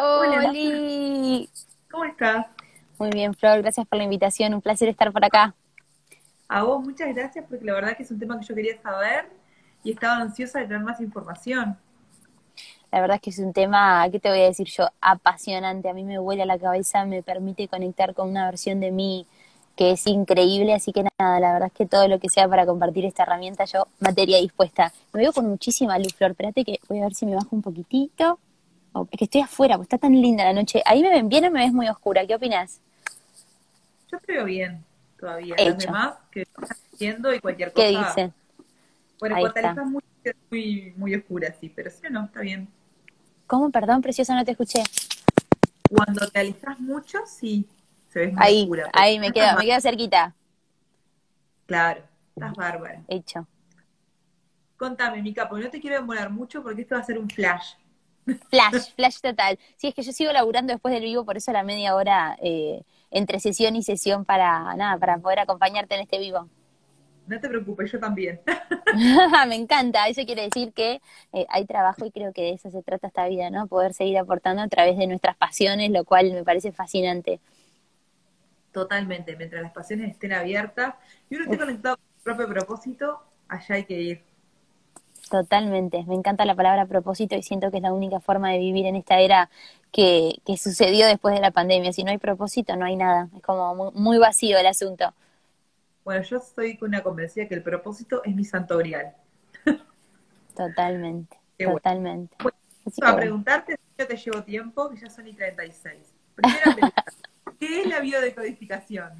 Hola. ¿Cómo estás? Muy bien, Flor, gracias por la invitación. Un placer estar por acá. A vos, muchas gracias, porque la verdad que es un tema que yo quería saber y estaba ansiosa de tener más información. La verdad es que es un tema, ¿qué te voy a decir yo? Apasionante. A mí me huele a la cabeza, me permite conectar con una versión de mí que es increíble. Así que nada, la verdad es que todo lo que sea para compartir esta herramienta, yo materia dispuesta. Me veo con muchísima luz, Flor. Espérate que voy a ver si me bajo un poquitito. Oh, es que estoy afuera, pues está tan linda la noche. ¿Ahí me ven bien o me ves muy oscura? ¿Qué opinas? Yo te veo bien todavía. Hecho. Los demás que están haciendo y cualquier cosa. ¿Qué dicen? Bueno, Ahí cuando está. muy, muy, muy oscura, sí, pero sí o no, está bien. ¿Cómo? Perdón, preciosa, no te escuché. Cuando te alistas mucho, sí, se ves muy Ahí, oscura. ahí me quedo, me quedo cerquita. Claro, estás bárbara. Hecho. Contame, Mica, porque no te quiero demorar mucho porque esto va a ser un flash. Flash, flash total. Sí, es que yo sigo laburando después del vivo, por eso la media hora eh, entre sesión y sesión para nada, para poder acompañarte en este vivo. No te preocupes, yo también. Me encanta, eso quiere decir que eh, hay trabajo y creo que de eso se trata esta vida, ¿no? Poder seguir aportando a través de nuestras pasiones, lo cual me parece fascinante. Totalmente, mientras las pasiones estén abiertas y uno esté conectado con su propio propósito, allá hay que ir. Totalmente, me encanta la palabra propósito y siento que es la única forma de vivir en esta era que, que sucedió después de la pandemia. Si no hay propósito, no hay nada. Es como muy, muy vacío el asunto. Bueno, yo estoy con una convencida que el propósito es mi santo grial. Totalmente, Qué totalmente. Bueno, bueno. preguntarte si yo te llevo tiempo, que ya son y 36. Primera pregunta, ¿qué es la biodecodificación?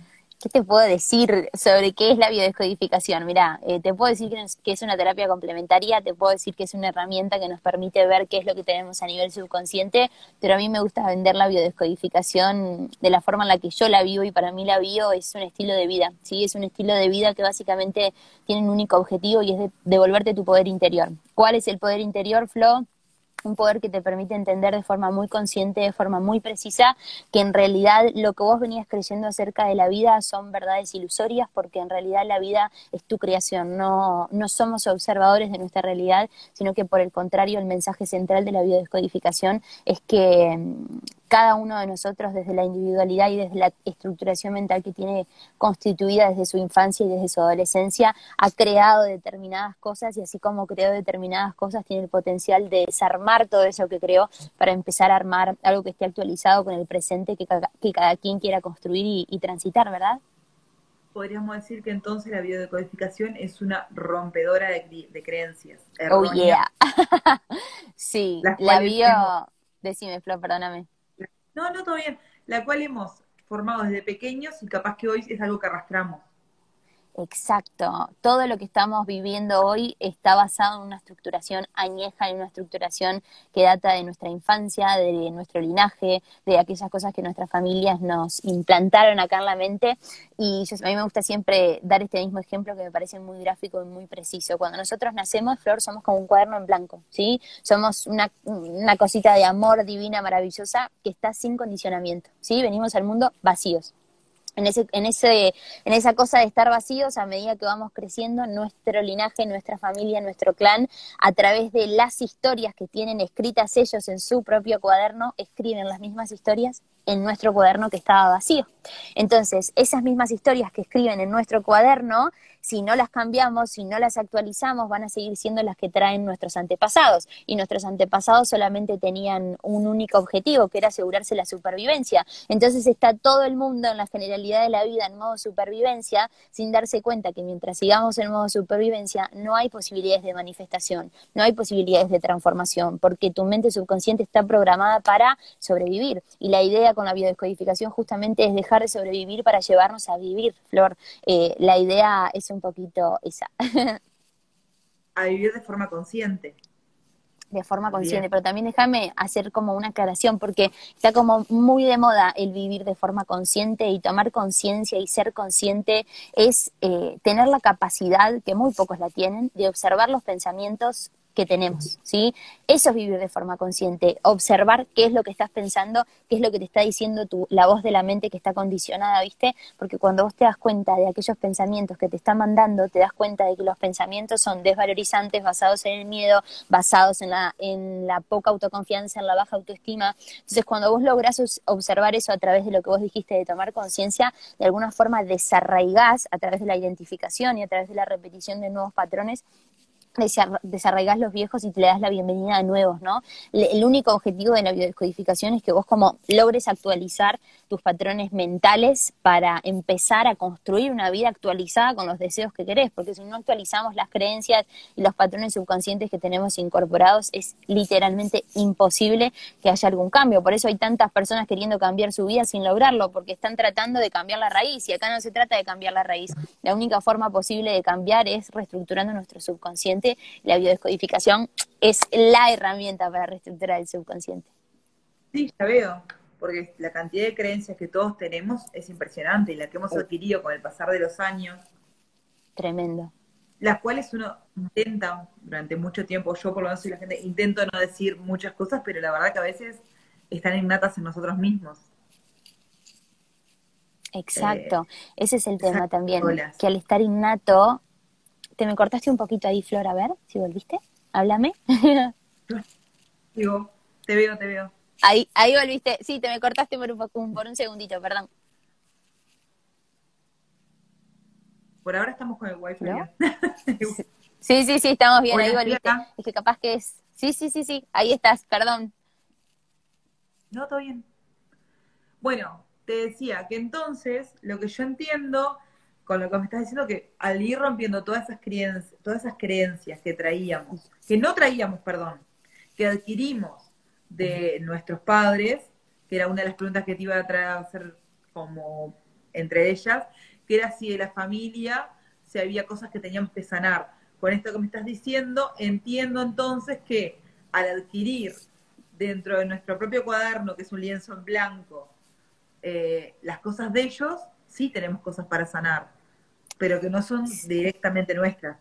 ¿Qué te puedo decir sobre qué es la biodescodificación? Mira, eh, te puedo decir que es una terapia complementaria, te puedo decir que es una herramienta que nos permite ver qué es lo que tenemos a nivel subconsciente, pero a mí me gusta vender la biodescodificación de la forma en la que yo la vivo y para mí la bio es un estilo de vida, ¿sí? Es un estilo de vida que básicamente tiene un único objetivo y es de- devolverte tu poder interior. ¿Cuál es el poder interior, Flo? Un poder que te permite entender de forma muy consciente, de forma muy precisa, que en realidad lo que vos venías creyendo acerca de la vida son verdades ilusorias, porque en realidad la vida es tu creación, no, no somos observadores de nuestra realidad, sino que por el contrario el mensaje central de la biodescodificación es que cada uno de nosotros desde la individualidad y desde la estructuración mental que tiene constituida desde su infancia y desde su adolescencia, ha creado determinadas cosas y así como creó determinadas cosas, tiene el potencial de desarmar todo eso que creó para empezar a armar algo que esté actualizado con el presente que cada, que cada quien quiera construir y, y transitar, ¿verdad? Podríamos decir que entonces la biodecodificación es una rompedora de, creencias. Oh erróneas. yeah. sí, la bio, decime Flo, perdóname. No, no, todo bien. La cual hemos formado desde pequeños y capaz que hoy es algo que arrastramos. Exacto. Todo lo que estamos viviendo hoy está basado en una estructuración añeja, en una estructuración que data de nuestra infancia, de nuestro linaje, de aquellas cosas que nuestras familias nos implantaron acá en la mente. Y yo, a mí me gusta siempre dar este mismo ejemplo que me parece muy gráfico y muy preciso. Cuando nosotros nacemos, Flor, somos como un cuaderno en blanco, ¿sí? Somos una, una cosita de amor divina, maravillosa, que está sin condicionamiento, ¿sí? Venimos al mundo vacíos en, ese, en, ese, en esa cosa de estar vacíos a medida que vamos creciendo, nuestro linaje, nuestra familia, nuestro clan, a través de las historias que tienen escritas ellos en su propio cuaderno, escriben las mismas historias en nuestro cuaderno que estaba vacío. Entonces, esas mismas historias que escriben en nuestro cuaderno, si no las cambiamos, si no las actualizamos, van a seguir siendo las que traen nuestros antepasados. Y nuestros antepasados solamente tenían un único objetivo, que era asegurarse la supervivencia. Entonces está todo el mundo en la generalidad de la vida en modo supervivencia, sin darse cuenta que mientras sigamos en modo supervivencia, no hay posibilidades de manifestación, no hay posibilidades de transformación, porque tu mente subconsciente está programada para sobrevivir. Y la idea con la biodescodificación justamente es dejar de sobrevivir para llevarnos a vivir, Flor. Eh, la idea es un poquito esa, A vivir de forma consciente. de forma Bien. consciente, pero también déjame hacer como una aclaración, porque está como muy de moda el vivir de forma consciente y tomar conciencia y ser consciente es eh, tener la capacidad, que muy pocos la tienen, de observar los pensamientos que tenemos, ¿sí? Eso es vivir de forma consciente, observar qué es lo que estás pensando, qué es lo que te está diciendo tu, la voz de la mente que está condicionada, ¿viste? Porque cuando vos te das cuenta de aquellos pensamientos que te están mandando, te das cuenta de que los pensamientos son desvalorizantes, basados en el miedo, basados en la, en la poca autoconfianza, en la baja autoestima. Entonces, cuando vos lográs observar eso a través de lo que vos dijiste de tomar conciencia, de alguna forma desarraigás a través de la identificación y a través de la repetición de nuevos patrones desarraigas los viejos y te das la bienvenida a nuevos, ¿no? El único objetivo de la biodescodificación es que vos como logres actualizar tus patrones mentales para empezar a construir una vida actualizada con los deseos que querés, porque si no actualizamos las creencias y los patrones subconscientes que tenemos incorporados, es literalmente imposible que haya algún cambio. Por eso hay tantas personas queriendo cambiar su vida sin lograrlo, porque están tratando de cambiar la raíz, y acá no se trata de cambiar la raíz. La única forma posible de cambiar es reestructurando nuestro subconsciente. La biodescodificación es la herramienta para reestructurar el subconsciente. Sí, ya veo porque la cantidad de creencias que todos tenemos es impresionante y la que hemos adquirido con el pasar de los años. Tremendo. Las cuales uno intenta durante mucho tiempo, yo por lo menos soy la gente, intento no decir muchas cosas, pero la verdad que a veces están innatas en nosotros mismos. Exacto, eh, ese es el tema también, que al estar innato, te me cortaste un poquito ahí, Flor, a ver si volviste, háblame. Digo, te veo, te veo. Ahí, ahí volviste. Sí, te me cortaste por un, por un segundito, perdón. Por ahora estamos con el wifi. sí, sí, sí, estamos bien. ahí volviste. Es que capaz que es. Sí, sí, sí, sí. Ahí estás, perdón. No, todo bien. Bueno, te decía que entonces lo que yo entiendo con lo que me estás diciendo que al ir rompiendo todas esas creencias, todas esas creencias que traíamos, que no traíamos, perdón, que adquirimos de nuestros padres, que era una de las preguntas que te iba a hacer como entre ellas, que era si de la familia, si había cosas que teníamos que sanar. Con esto que me estás diciendo, entiendo entonces que al adquirir dentro de nuestro propio cuaderno, que es un lienzo en blanco, eh, las cosas de ellos, sí tenemos cosas para sanar, pero que no son directamente nuestras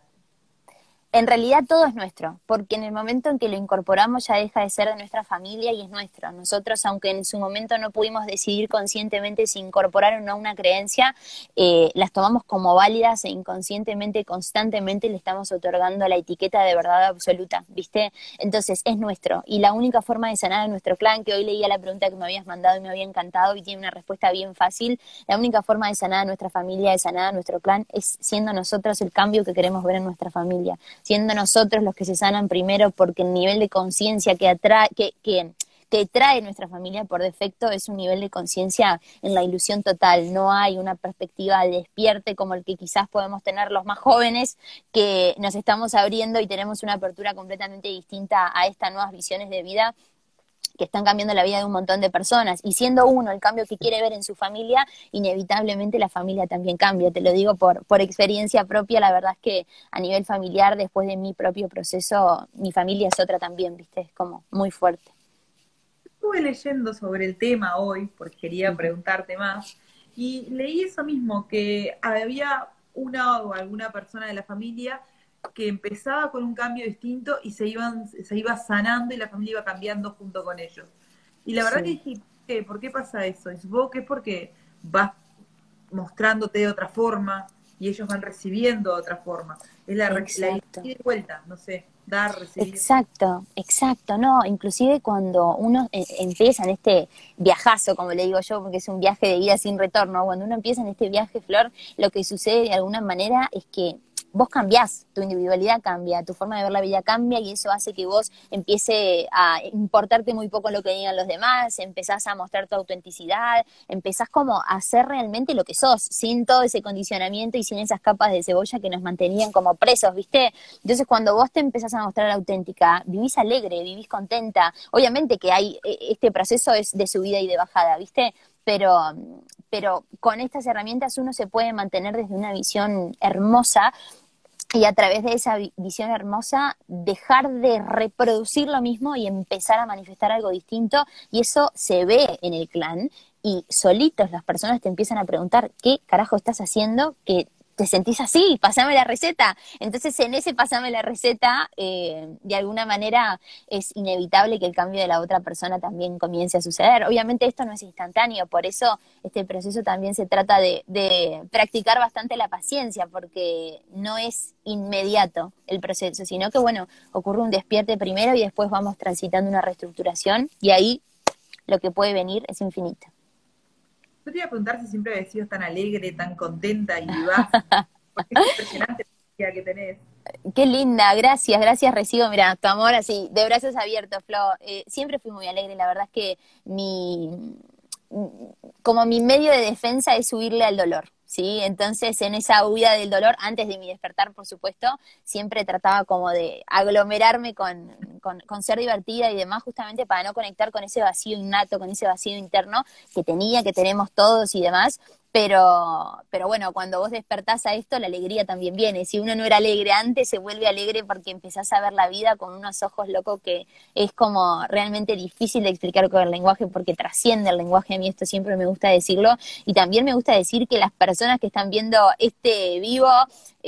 en realidad todo es nuestro, porque en el momento en que lo incorporamos ya deja de ser de nuestra familia y es nuestro. Nosotros, aunque en su momento no pudimos decidir conscientemente si incorporar o no una creencia, eh, las tomamos como válidas e inconscientemente, constantemente le estamos otorgando la etiqueta de verdad absoluta, ¿viste? Entonces es nuestro. Y la única forma de sanar a nuestro clan, que hoy leía la pregunta que me habías mandado y me había encantado y tiene una respuesta bien fácil, la única forma de sanar a nuestra familia, de sanar a nuestro clan, es siendo nosotros el cambio que queremos ver en nuestra familia siendo nosotros los que se sanan primero porque el nivel de conciencia que, atrae, que, que, que trae nuestra familia por defecto es un nivel de conciencia en la ilusión total. No hay una perspectiva despierte como el que quizás podemos tener los más jóvenes, que nos estamos abriendo y tenemos una apertura completamente distinta a estas nuevas visiones de vida que están cambiando la vida de un montón de personas. Y siendo uno el cambio que quiere ver en su familia, inevitablemente la familia también cambia. Te lo digo por, por experiencia propia, la verdad es que a nivel familiar, después de mi propio proceso, mi familia es otra también, ¿viste? Es como muy fuerte. Estuve leyendo sobre el tema hoy, porque quería preguntarte más, y leí eso mismo, que había una o alguna persona de la familia que empezaba con un cambio distinto y se iban se iba sanando y la familia iba cambiando junto con ellos. Y la verdad que dije, ¿por qué pasa eso? Y supongo que es porque vas mostrándote de otra forma y ellos van recibiendo de otra forma. Es la, la de vuelta, no sé, dar, recibir. Exacto, exacto, no, inclusive cuando uno eh, empieza en este viajazo, como le digo yo, porque es un viaje de vida sin retorno, cuando uno empieza en este viaje, Flor, lo que sucede de alguna manera es que vos cambiás, tu individualidad cambia, tu forma de ver la vida cambia y eso hace que vos empiece a importarte muy poco lo que digan los demás, empezás a mostrar tu autenticidad, empezás como a ser realmente lo que sos, sin todo ese condicionamiento y sin esas capas de cebolla que nos mantenían como presos, ¿viste? Entonces cuando vos te empezás a mostrar auténtica, vivís alegre, vivís contenta, obviamente que hay, e, este proceso es de subida y de bajada, ¿viste? Pero, pero con estas herramientas uno se puede mantener desde una visión hermosa y a través de esa visión hermosa dejar de reproducir lo mismo y empezar a manifestar algo distinto. Y eso se ve en el clan y solitos las personas te empiezan a preguntar qué carajo estás haciendo que te sentís así, pasame la receta. Entonces, en ese pasame la receta, eh, de alguna manera es inevitable que el cambio de la otra persona también comience a suceder. Obviamente esto no es instantáneo, por eso este proceso también se trata de, de practicar bastante la paciencia, porque no es inmediato el proceso, sino que, bueno, ocurre un despierte primero y después vamos transitando una reestructuración y ahí lo que puede venir es infinito. Yo te iba a preguntar si siempre habías sido tan alegre, tan contenta y vivaz, porque es impresionante la que tenés. Qué linda, gracias, gracias, recibo, mira, tu amor así, de brazos abiertos, Flo. Eh, siempre fui muy alegre, la verdad es que mi, como mi medio de defensa es huirle al dolor. ¿Sí? Entonces, en esa huida del dolor, antes de mi despertar, por supuesto, siempre trataba como de aglomerarme con, con, con, ser divertida y demás, justamente para no conectar con ese vacío innato, con ese vacío interno que tenía, que tenemos todos y demás, pero, pero bueno, cuando vos despertás a esto, la alegría también viene. Si uno no era alegre antes, se vuelve alegre porque empezás a ver la vida con unos ojos locos que es como realmente difícil de explicar con el lenguaje porque trasciende el lenguaje. A mí esto siempre me gusta decirlo. Y también me gusta decir que las personas que están viendo este vivo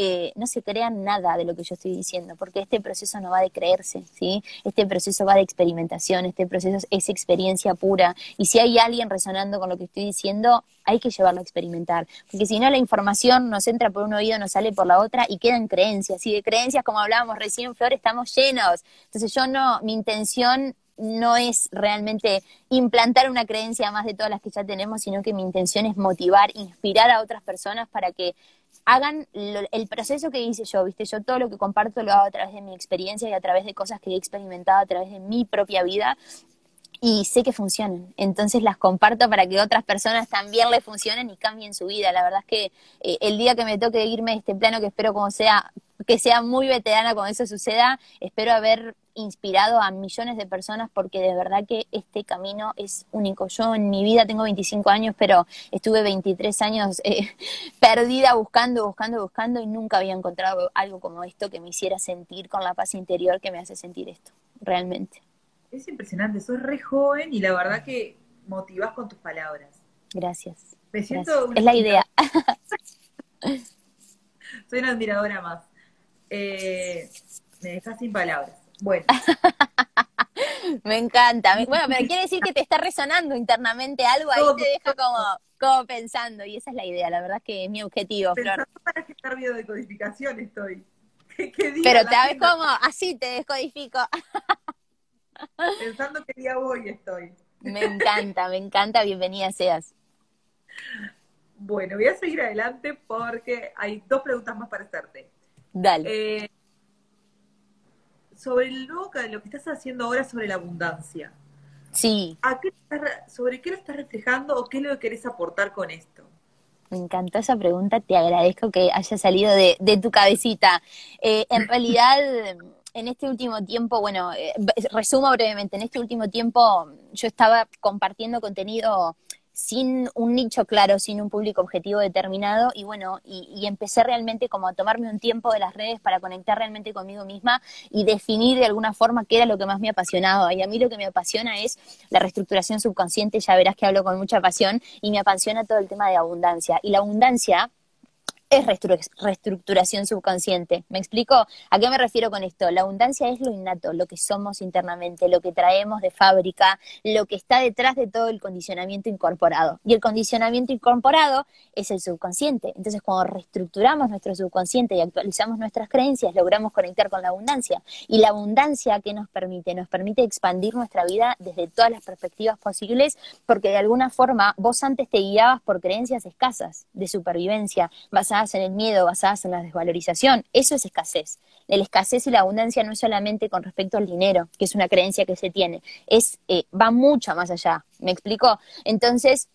eh, no se crean nada de lo que yo estoy diciendo, porque este proceso no va de creerse, ¿sí? Este proceso va de experimentación, este proceso es experiencia pura. Y si hay alguien resonando con lo que estoy diciendo, hay que llevarlo a experimentar, porque si no la información nos entra por un oído, nos sale por la otra y quedan creencias. Y de creencias, como hablábamos recién, Flor, estamos llenos. Entonces yo no, mi intención no es realmente implantar una creencia más de todas las que ya tenemos, sino que mi intención es motivar, inspirar a otras personas para que hagan el proceso que hice yo, ¿viste? Yo todo lo que comparto lo hago a través de mi experiencia y a través de cosas que he experimentado a través de mi propia vida y sé que funcionan. Entonces las comparto para que otras personas también le funcionen y cambien su vida. La verdad es que eh, el día que me toque irme de este plano, que espero como sea, que sea muy veterana cuando eso suceda, espero haber inspirado a millones de personas porque de verdad que este camino es único. Yo en mi vida tengo 25 años, pero estuve 23 años eh, perdida buscando, buscando, buscando y nunca había encontrado algo como esto que me hiciera sentir con la paz interior que me hace sentir esto, realmente. Es impresionante, sos re joven y la verdad que motivás con tus palabras. Gracias. Me siento Es la idea. Soy una admiradora más. Eh, me dejas sin palabras. Bueno. Me encanta. Bueno, pero quiere decir que te está resonando internamente algo, ahí te deja como, como pensando, y esa es la idea, la verdad es que es mi objetivo, Pensando Flor. para gestar codificación estoy. pero te ves como, así te descodifico. Pensando qué día voy estoy. Me encanta, me encanta, bienvenida seas. Bueno, voy a seguir adelante porque hay dos preguntas más para hacerte. Dale. Eh, sobre lo que estás haciendo ahora sobre la abundancia. Sí. ¿Sobre qué lo estás reflejando o qué es lo que querés aportar con esto? Me encantó esa pregunta, te agradezco que haya salido de, tu cabecita. Eh, en realidad, en este último tiempo, bueno, eh, resumo brevemente, en este último tiempo yo estaba compartiendo contenido sin un nicho claro, sin un público objetivo determinado y bueno, y, empecé realmente como a tomarme un tiempo de las redes para conectar realmente conmigo misma y definir de alguna forma qué era lo que más me apasionaba. Y a mí lo que me apasiona es la reestructuración subconsciente, ya verás que hablo con mucha pasión y me apasiona todo el tema de abundancia. Y la abundancia es reestructuración subconsciente. ¿Me explico? ¿A qué me refiero con esto? La abundancia es lo innato, lo que somos internamente, lo que traemos de fábrica, lo que está detrás de todo el condicionamiento incorporado. Y el condicionamiento incorporado es el subconsciente. Entonces, cuando reestructuramos nuestro subconsciente y actualizamos nuestras creencias, logramos conectar con la abundancia. Y la abundancia, ¿qué nos permite? Nos permite expandir nuestra vida desde todas las perspectivas posibles, porque de alguna forma vos antes te guiabas por creencias escasas de supervivencia, basadas en el miedo, basadas en la desvalorización. Eso es escasez. La escasez y la abundancia no es solamente con respecto al dinero, que es una creencia que se tiene, es eh, va mucho más allá. ¿Me explico? Entonces,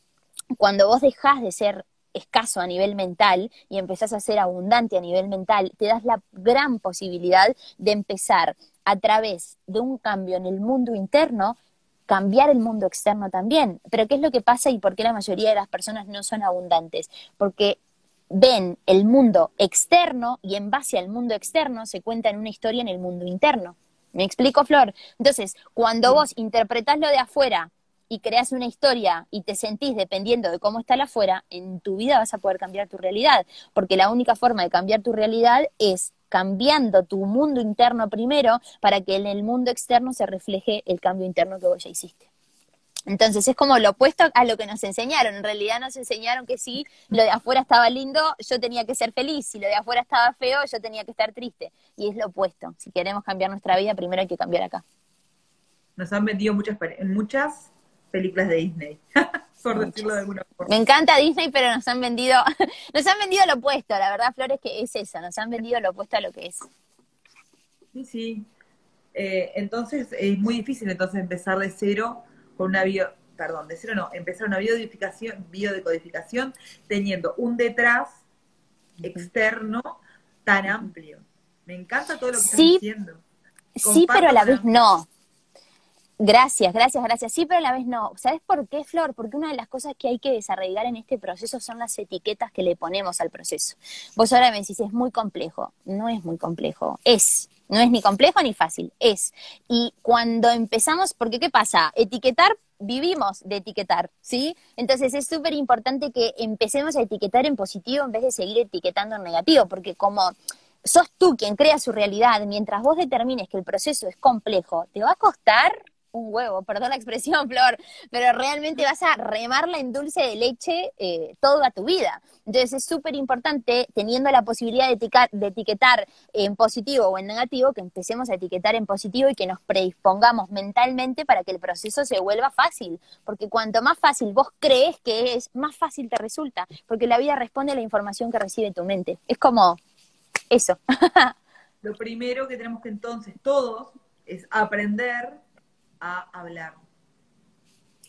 cuando vos dejás de ser escaso a nivel mental y empezás a ser abundante a nivel mental, te das la gran posibilidad de empezar a través de un cambio en el mundo interno cambiar el mundo externo también. Pero ¿qué es lo que pasa y por qué la mayoría de las personas no son abundantes? Porque ven el mundo externo y en base al mundo externo se cuentan una historia en el mundo interno. ¿Me explico, Flor? Entonces, cuando vos interpretás lo de afuera y creas una historia y te sentís dependiendo de cómo está la afuera, en tu vida vas a poder cambiar tu realidad, porque la única forma de cambiar tu realidad es cambiando tu mundo interno primero para que en el mundo externo se refleje el cambio interno que vos ya hiciste. Entonces es como lo opuesto a lo que nos enseñaron. En realidad nos enseñaron que si lo de afuera estaba lindo, yo tenía que ser feliz. Si lo de afuera estaba feo, yo tenía que estar triste. Y es lo opuesto. Si queremos cambiar nuestra vida, primero hay que cambiar acá. Nos han vendido muchas, muchas películas de Disney, por decirlo de alguna forma. Me encanta Disney, pero nos han vendido, nos han vendido lo opuesto. La verdad, Flores, que es eso. Nos han vendido lo opuesto a lo que es. Sí, sí. Eh, entonces es muy difícil entonces empezar de cero con una bio, perdón, de cero no, empezar una biodecodificación, biodecodificación teniendo un detrás externo tan amplio. Me encanta todo lo que estás diciendo. sí, pero a la vez no. Gracias, gracias, gracias. Sí, pero a la vez no. ¿Sabes por qué, Flor? Porque una de las cosas que hay que desarrollar en este proceso son las etiquetas que le ponemos al proceso. Vos ahora me decís, es muy complejo. No es muy complejo. Es. No es ni complejo ni fácil, es. Y cuando empezamos, porque ¿qué pasa? Etiquetar, vivimos de etiquetar, ¿sí? Entonces es súper importante que empecemos a etiquetar en positivo en vez de seguir etiquetando en negativo, porque como sos tú quien crea su realidad, mientras vos determines que el proceso es complejo, te va a costar un huevo, perdón la expresión, Flor, pero realmente vas a remarla en dulce de leche eh, toda tu vida. Entonces es súper importante, teniendo la posibilidad de, de, etiquetar en positivo o en negativo, que empecemos a etiquetar en positivo y que nos predispongamos mentalmente para que el proceso se vuelva fácil. Porque cuanto más fácil vos crees que es, más fácil te resulta. Porque la vida responde a la información que recibe tu mente. Es como eso. Lo primero que tenemos que entonces todos es aprender a hablar.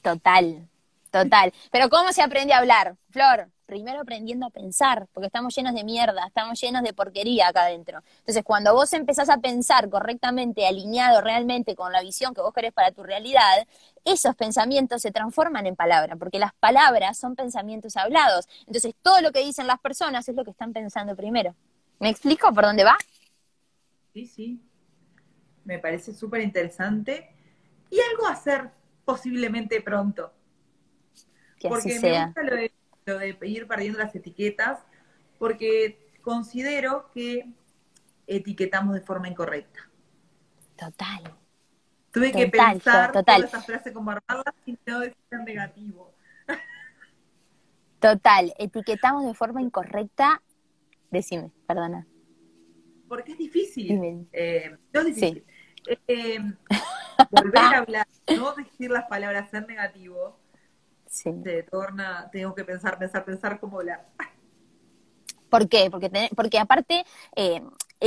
Total, total. Pero ¿cómo se aprende a hablar, Flor? Primero aprendiendo a pensar, porque estamos llenos de mierda, estamos llenos de porquería acá adentro. Entonces, cuando vos empezás a pensar correctamente, alineado realmente con la visión que vos querés para tu realidad, esos pensamientos se transforman en palabras, porque las palabras son pensamientos hablados. Entonces, todo lo que dicen las personas es lo que están pensando primero. ¿Me explico por dónde va? Sí, sí. Me parece súper interesante y algo a hacer posiblemente pronto. porque me gusta lo de, lo de ir perdiendo las etiquetas, porque considero que etiquetamos de forma incorrecta. Total. Tuve que pensar total. toda esa frase como y no decir negativo. Total, etiquetamos de forma incorrecta. Decime, perdona. Porque es difícil. Eh, no es difícil. Eh, volver a hablar, no decir las palabras ser negativo, se torna, tengo que pensar, pensar, pensar cómo hablar. ¿Por qué? Porque, porque aparte, eh,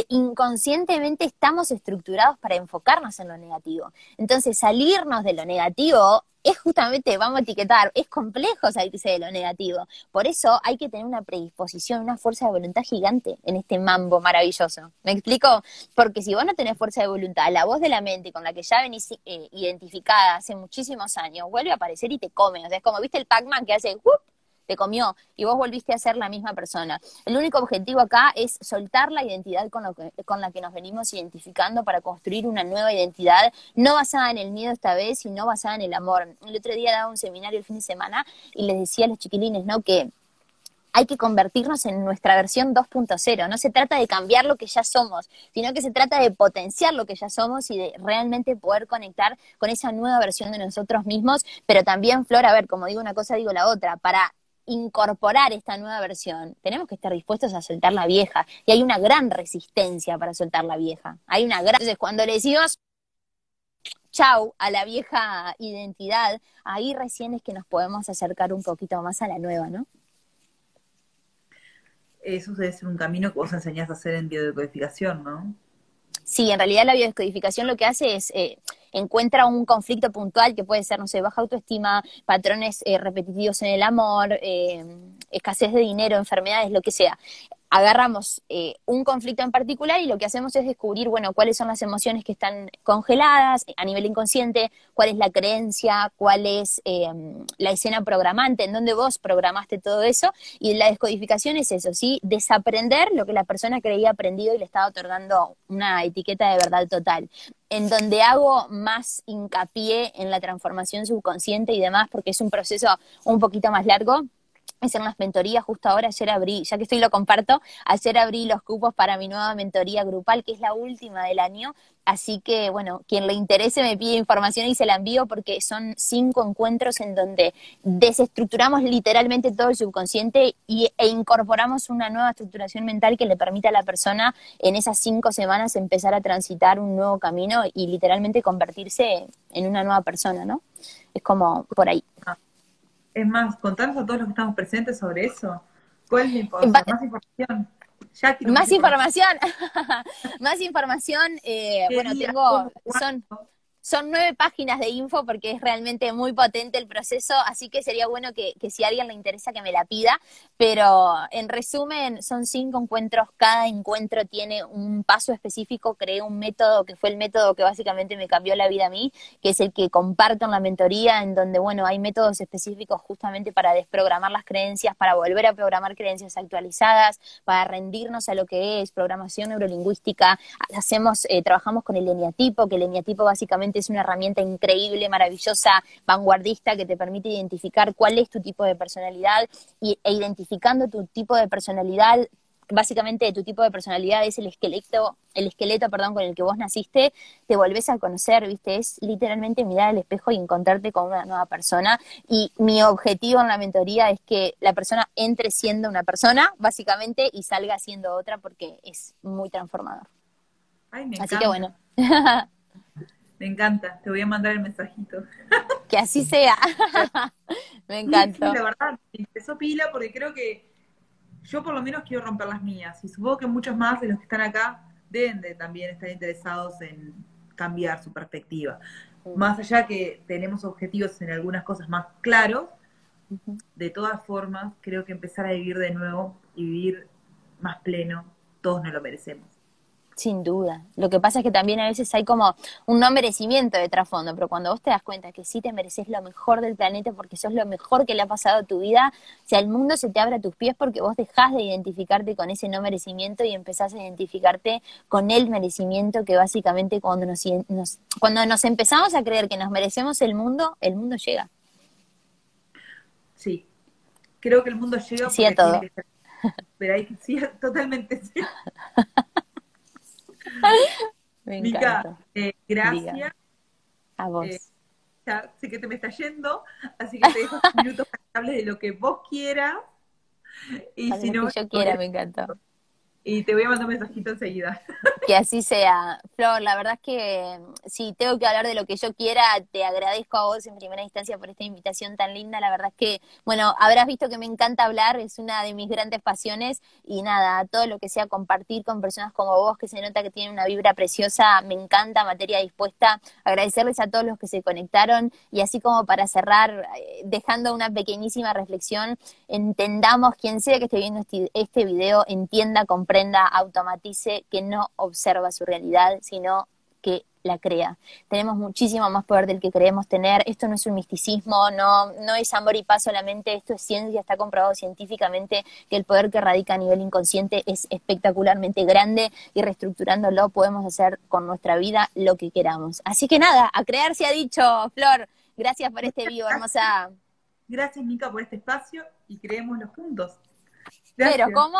inconscientemente estamos estructurados para enfocarnos en lo negativo. Entonces, salirnos de lo negativo es justamente, vamos a etiquetar, es complejo salirse de lo negativo. Por eso hay que tener una predisposición, una fuerza de voluntad gigante en este mambo maravilloso. ¿Me explico? Porque si vos no tenés fuerza de voluntad, la voz de la mente con la que ya venís eh, identificada hace muchísimos años, vuelve a aparecer y te come. O sea, es como, ¿viste el Pac-Man que hace, te comió y vos volviste a ser la misma persona. El único objetivo acá es soltar la identidad con, con la que nos venimos identificando para construir una nueva identidad, no basada en el miedo esta vez, sino basada en el amor. El otro día daba un seminario el fin de semana y les decía a los chiquilines, ¿no? Que hay que convertirnos en nuestra versión 2.0. No se trata de cambiar lo que ya somos, sino que se trata de potenciar lo que ya somos y de realmente poder conectar con esa nueva versión de nosotros mismos. Pero también, Flor, a ver, como digo una cosa, digo la otra. Para incorporar esta nueva versión, tenemos que estar dispuestos a soltar la vieja. Y hay una gran resistencia para soltar la vieja. Hay una gran... Entonces, cuando le decimos chau a la vieja identidad, ahí recién es que nos podemos acercar un poquito más a la nueva, ¿no? Eso debe ser un camino que vos enseñás a hacer en biodecodificación, ¿no? Sí, en realidad la biodescodificación lo que hace es eh, encuentra un conflicto puntual que puede ser, no sé, baja autoestima, patrones eh, repetitivos en el amor, eh, escasez de dinero, enfermedades, lo que sea. Agarramos eh, un conflicto en particular y lo que hacemos es descubrir, bueno, cuáles son las emociones que están congeladas a nivel inconsciente, cuál es la creencia, cuál es eh, la escena programante, en donde vos programaste todo eso, y la descodificación es eso, ¿sí? Desaprender lo que la persona creía aprendido y le estaba otorgando una etiqueta de verdad total en donde hago más hincapié en la transformación subconsciente y demás, porque es un proceso un poquito más largo, en las mentorías, justo ahora ayer abrí, ya que estoy lo comparto, ayer abrí los cupos para mi nueva mentoría grupal, que es la última del año, así que bueno, quien le interese me pide información y se la envío porque son cinco encuentros en donde desestructuramos literalmente todo el subconsciente y, e incorporamos una nueva estructuración mental que le permita a la persona en esas cinco semanas empezar a transitar un nuevo camino y literalmente convertirse en una nueva persona, ¿no? Es como por ahí. Es más, contanos a todos los que estamos presentes sobre eso. ¿Cuál es la información? Más información. más información. más información. Eh, bueno, tengo. Son, son nueve páginas de info porque es realmente muy potente el proceso, así que sería bueno que, si a alguien le interesa que me la pida, pero en resumen son cinco encuentros, cada encuentro tiene un paso específico, creé un método que fue el método que básicamente me cambió la vida a mí, que es el que comparto en la mentoría, en donde, bueno, hay métodos específicos justamente para desprogramar las creencias, para volver a programar creencias actualizadas, para rendirnos a lo que es programación neurolingüística, hacemos, eh, trabajamos con el eneatipo, que el eneatipo básicamente es una herramienta increíble, maravillosa, vanguardista que te permite identificar cuál es tu tipo de personalidad y, e identificando tu tipo de personalidad básicamente tu tipo de personalidad es el esqueleto, el esqueleto, perdón, con el que vos naciste, te volvés a conocer, ¿viste? Es literalmente mirar al espejo y encontrarte con una nueva persona. Y mi objetivo en la mentoría es que la persona entre siendo una persona, básicamente, y salga siendo otra porque es muy transformador. Así que bueno. Me encanta, te voy a mandar el mensajito. Que así sea. me encanta. de verdad, empezó pila porque creo que yo por lo menos quiero romper las mías. Y supongo que muchos más de los que están acá deben de también estar interesados en cambiar su perspectiva. Más allá que tenemos objetivos en algunas cosas más claros, de todas formas, creo que empezar a vivir de nuevo y vivir más pleno, todos nos lo merecemos. Sin duda. Lo que pasa es que también a veces hay como un no merecimiento de trasfondo, pero cuando vos te das cuenta que sí te mereces lo mejor del planeta porque sos lo mejor que le ha pasado a tu vida, si el mundo se te abre a tus pies porque vos dejás de identificarte con ese no merecimiento y empezás a identificarte con el merecimiento que básicamente cuando nos, cuando nos empezamos a creer que nos merecemos el mundo, el mundo llega. Sí, creo que el mundo llega. Sí a todo. Pero hay, sí, totalmente sí. Me Mica, eh, gracias. A vos. Eh, ya sé que te me está yendo, así que te dejo minutos para que hables de lo que vos quieras. Y si no, que yo quiera, me encantó. Y te voy a mandar un mensajito enseguida. Que así sea. Flor, la verdad es que mm, si tengo que hablar de lo que yo quiera, te agradezco a vos en primera instancia por esta invitación tan linda. La verdad es que, bueno, habrás visto que me encanta hablar, es una de mis grandes pasiones y nada, todo lo que sea compartir con personas como vos, que se nota que tienen una vibra preciosa, me encanta, materia dispuesta. Agradecerles a todos los que se conectaron y así como para cerrar, eh, dejando una pequeñísima reflexión, entendamos, quien sea que esté viendo este, este video, entienda, comprenda, automatice, que no observa su realidad, sino que la crea. Tenemos muchísimo más poder del que creemos tener. Esto no es un misticismo, no, no es amor y paz solamente, esto es ciencia, está comprobado científicamente que el poder que radica a nivel inconsciente es espectacularmente grande y reestructurándolo podemos hacer con nuestra vida lo que queramos. Así que nada, a crear se ha dicho, Flor. Gracias por este vivo, hermosa. Gracias, Mica, por este espacio y creémoslo juntos. Pero, ¿cómo?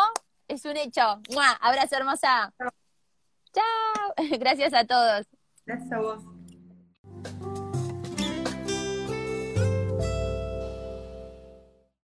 Es un hecho. ¡Mua! Abrazo, hermosa. Chao. Gracias a todos. Gracias a vos.